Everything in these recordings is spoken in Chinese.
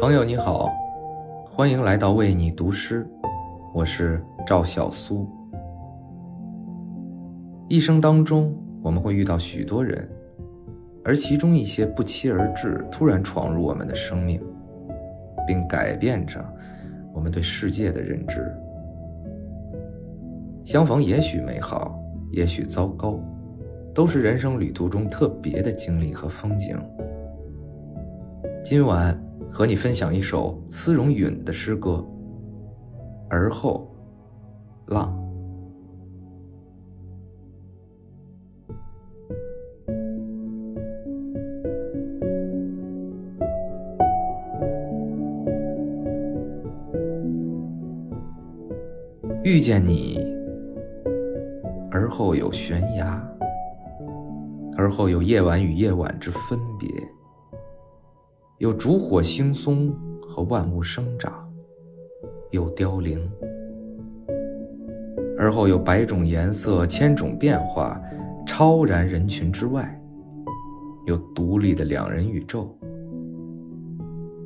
朋友你好，欢迎来到为你读诗，我是赵小苏。一生当中，我们会遇到许多人，而其中一些不期而至，突然闯入我们的生命，并改变着我们对世界的认知。相逢也许美好，也许糟糕，都是人生旅途中特别的经历和风景。今晚和你分享一首丝绒允的诗歌《而后浪》。遇见你，而后有悬崖，而后有夜晚与夜晚之分别。有烛火惺忪和万物生长，有凋零，而后有百种颜色、千种变化，超然人群之外，有独立的两人宇宙，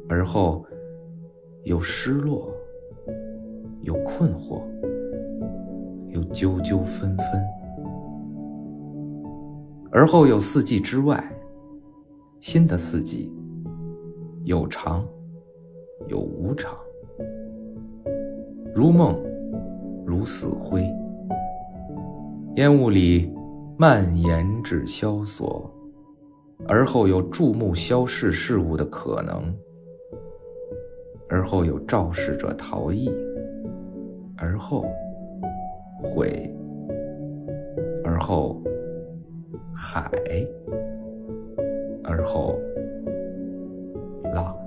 而后有失落，有困惑，有纠纠纷纷，而后有四季之外，新的四季。有常，有无常，如梦，如死灰。烟雾里蔓延至萧索，而后有注目消逝事物的可能，而后有肇事者逃逸，而后悔，而后海，而后。知道